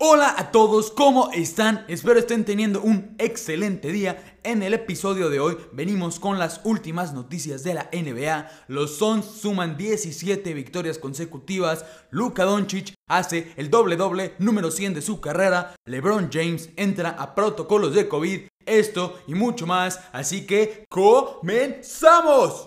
Hola a todos, ¿cómo están? Espero estén teniendo un excelente día. En el episodio de hoy venimos con las últimas noticias de la NBA. Los Suns suman 17 victorias consecutivas. Luka Doncic hace el doble doble número 100 de su carrera. LeBron James entra a protocolos de COVID. Esto y mucho más. Así que comenzamos.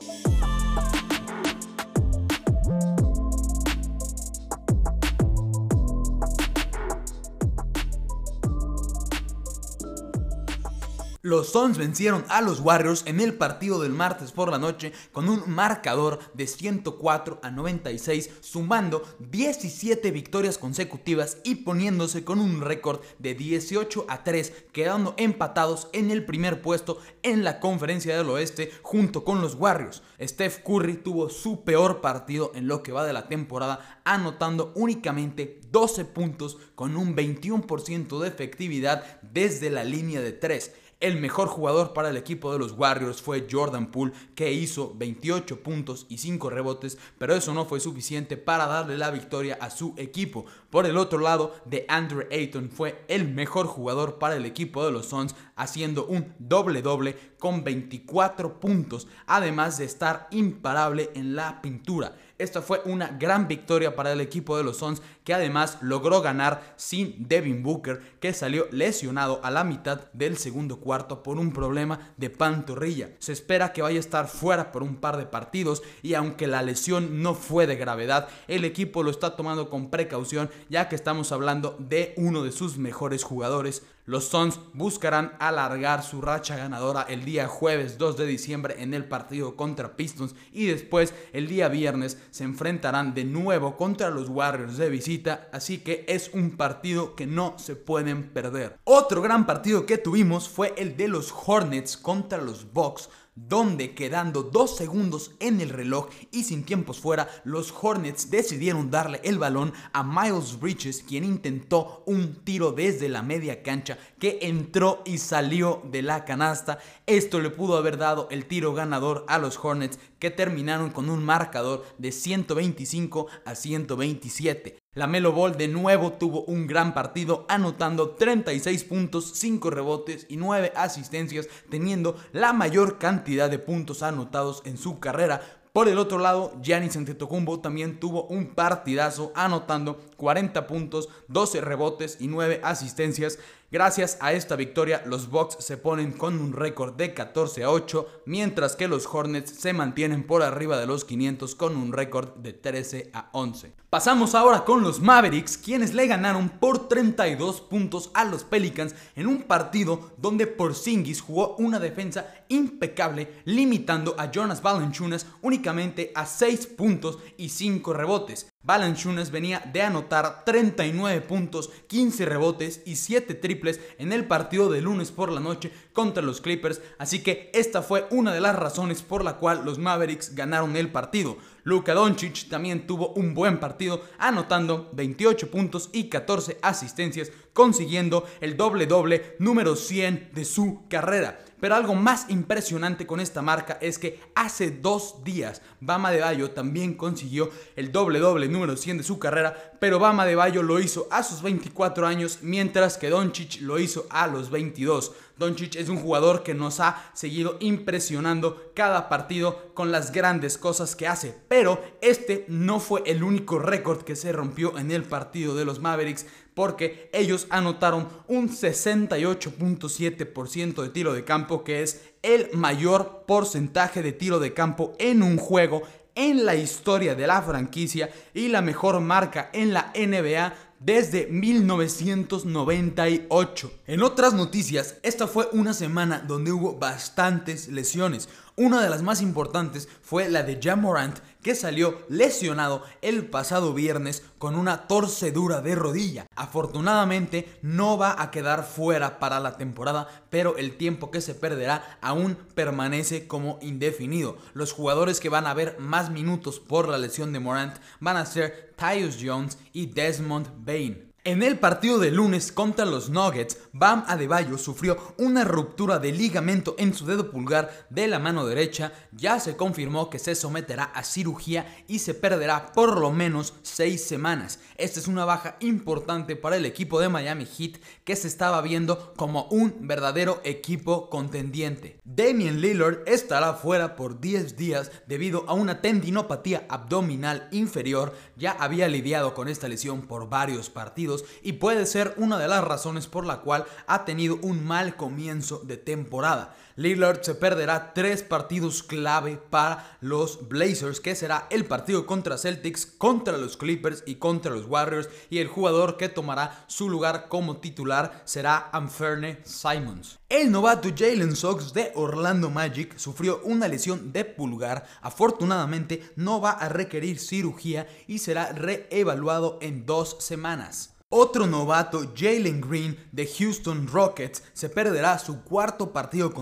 Los Suns vencieron a los Warriors en el partido del martes por la noche con un marcador de 104 a 96, sumando 17 victorias consecutivas y poniéndose con un récord de 18 a 3, quedando empatados en el primer puesto en la conferencia del oeste junto con los Warriors. Steph Curry tuvo su peor partido en lo que va de la temporada, anotando únicamente 12 puntos con un 21% de efectividad desde la línea de 3. El mejor jugador para el equipo de los Warriors fue Jordan Poole, que hizo 28 puntos y 5 rebotes, pero eso no fue suficiente para darle la victoria a su equipo. Por el otro lado, de Andrew Ayton fue el mejor jugador para el equipo de los Suns, haciendo un doble doble con 24 puntos, además de estar imparable en la pintura. Esta fue una gran victoria para el equipo de los Suns que además logró ganar sin Devin Booker que salió lesionado a la mitad del segundo cuarto por un problema de pantorrilla. Se espera que vaya a estar fuera por un par de partidos y aunque la lesión no fue de gravedad, el equipo lo está tomando con precaución ya que estamos hablando de uno de sus mejores jugadores. Los Suns buscarán alargar su racha ganadora el día jueves 2 de diciembre en el partido contra Pistons y después el día viernes se enfrentarán de nuevo contra los Warriors de visita, así que es un partido que no se pueden perder. Otro gran partido que tuvimos fue el de los Hornets contra los Bucks donde quedando dos segundos en el reloj y sin tiempos fuera, los Hornets decidieron darle el balón a Miles Bridges, quien intentó un tiro desde la media cancha que entró y salió de la canasta. Esto le pudo haber dado el tiro ganador a los Hornets que terminaron con un marcador de 125 a 127. La Melo Ball de nuevo tuvo un gran partido anotando 36 puntos, 5 rebotes y 9 asistencias, teniendo la mayor cantidad de puntos anotados en su carrera. Por el otro lado, Giannis Antetokounmpo también tuvo un partidazo anotando 40 puntos, 12 rebotes y 9 asistencias. Gracias a esta victoria, los Bucks se ponen con un récord de 14 a 8, mientras que los Hornets se mantienen por arriba de los 500 con un récord de 13 a 11. Pasamos ahora con los Mavericks, quienes le ganaron por 32 puntos a los Pelicans en un partido donde Porzingis jugó una defensa impecable, limitando a Jonas Valanciunas únicamente a 6 puntos y 5 rebotes. Valanciunas venía de anotar 39 puntos, 15 rebotes y 7 triples en el partido de lunes por la noche contra los Clippers, así que esta fue una de las razones por la cual los Mavericks ganaron el partido. Luka Doncic también tuvo un buen partido, anotando 28 puntos y 14 asistencias, consiguiendo el doble doble número 100 de su carrera. Pero algo más impresionante con esta marca es que hace dos días Bama de Bayo también consiguió el doble doble número 100 de su carrera, pero Bama de Bayo lo hizo a sus 24 años, mientras que Doncic lo hizo a los 22. Doncic es un jugador que nos ha seguido impresionando cada partido con las grandes cosas que hace, pero este no fue el único récord que se rompió en el partido de los Mavericks porque ellos anotaron un 68.7% de tiro de campo, que es el mayor porcentaje de tiro de campo en un juego en la historia de la franquicia y la mejor marca en la NBA desde 1998. En otras noticias, esta fue una semana donde hubo bastantes lesiones. Una de las más importantes fue la de Jamorant, que salió lesionado el pasado viernes con una torcedura de rodilla. Afortunadamente no va a quedar fuera para la temporada, pero el tiempo que se perderá aún permanece como indefinido. Los jugadores que van a ver más minutos por la lesión de Morant van a ser Tyus Jones y Desmond Bain. En el partido de lunes contra los Nuggets, Bam Adebayo sufrió una ruptura de ligamento en su dedo pulgar de la mano derecha. Ya se confirmó que se someterá a cirugía y se perderá por lo menos seis semanas. Esta es una baja importante para el equipo de Miami Heat que se estaba viendo como un verdadero equipo contendiente. Damian Lillard estará fuera por 10 días debido a una tendinopatía abdominal inferior. Ya había lidiado con esta lesión por varios partidos y puede ser una de las razones por la cual ha tenido un mal comienzo de temporada. Lillard se perderá tres partidos clave para los Blazers, que será el partido contra Celtics, contra los Clippers y contra los Warriors. Y el jugador que tomará su lugar como titular será Anferne Simons. El novato Jalen Sox de Orlando Magic sufrió una lesión de pulgar. Afortunadamente no va a requerir cirugía y será reevaluado en dos semanas. Otro novato, Jalen Green de Houston Rockets, se perderá su cuarto partido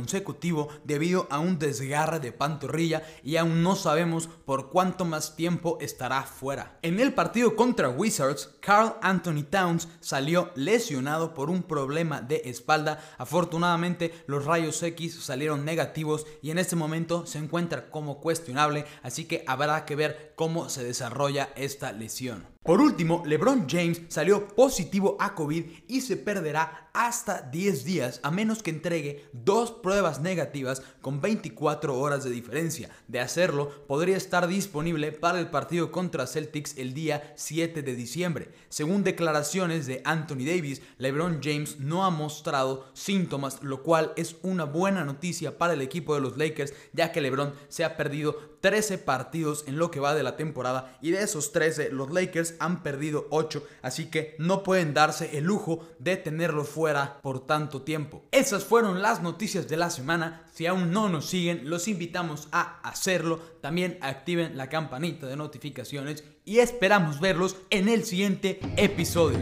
debido a un desgarre de pantorrilla y aún no sabemos por cuánto más tiempo estará fuera. En el partido contra Wizards, Carl Anthony Towns salió lesionado por un problema de espalda. Afortunadamente, los rayos X salieron negativos y en este momento se encuentra como cuestionable, así que habrá que ver cómo se desarrolla esta lesión. Por último, LeBron James salió positivo a COVID y se perderá hasta 10 días a menos que entregue dos pruebas negativas con 24 horas de diferencia. De hacerlo, podría estar disponible para el partido contra Celtics el día 7 de diciembre. Según declaraciones de Anthony Davis, LeBron James no ha mostrado síntomas, lo cual es una buena noticia para el equipo de los Lakers, ya que LeBron se ha perdido 13 partidos en lo que va de la temporada y de esos 13 los Lakers han perdido 8, así que no pueden darse el lujo de tenerlo fuera por tanto tiempo. Esas fueron las noticias de la semana. Si aún no nos siguen, los invitamos a hacerlo. También activen la campanita de notificaciones y esperamos verlos en el siguiente episodio.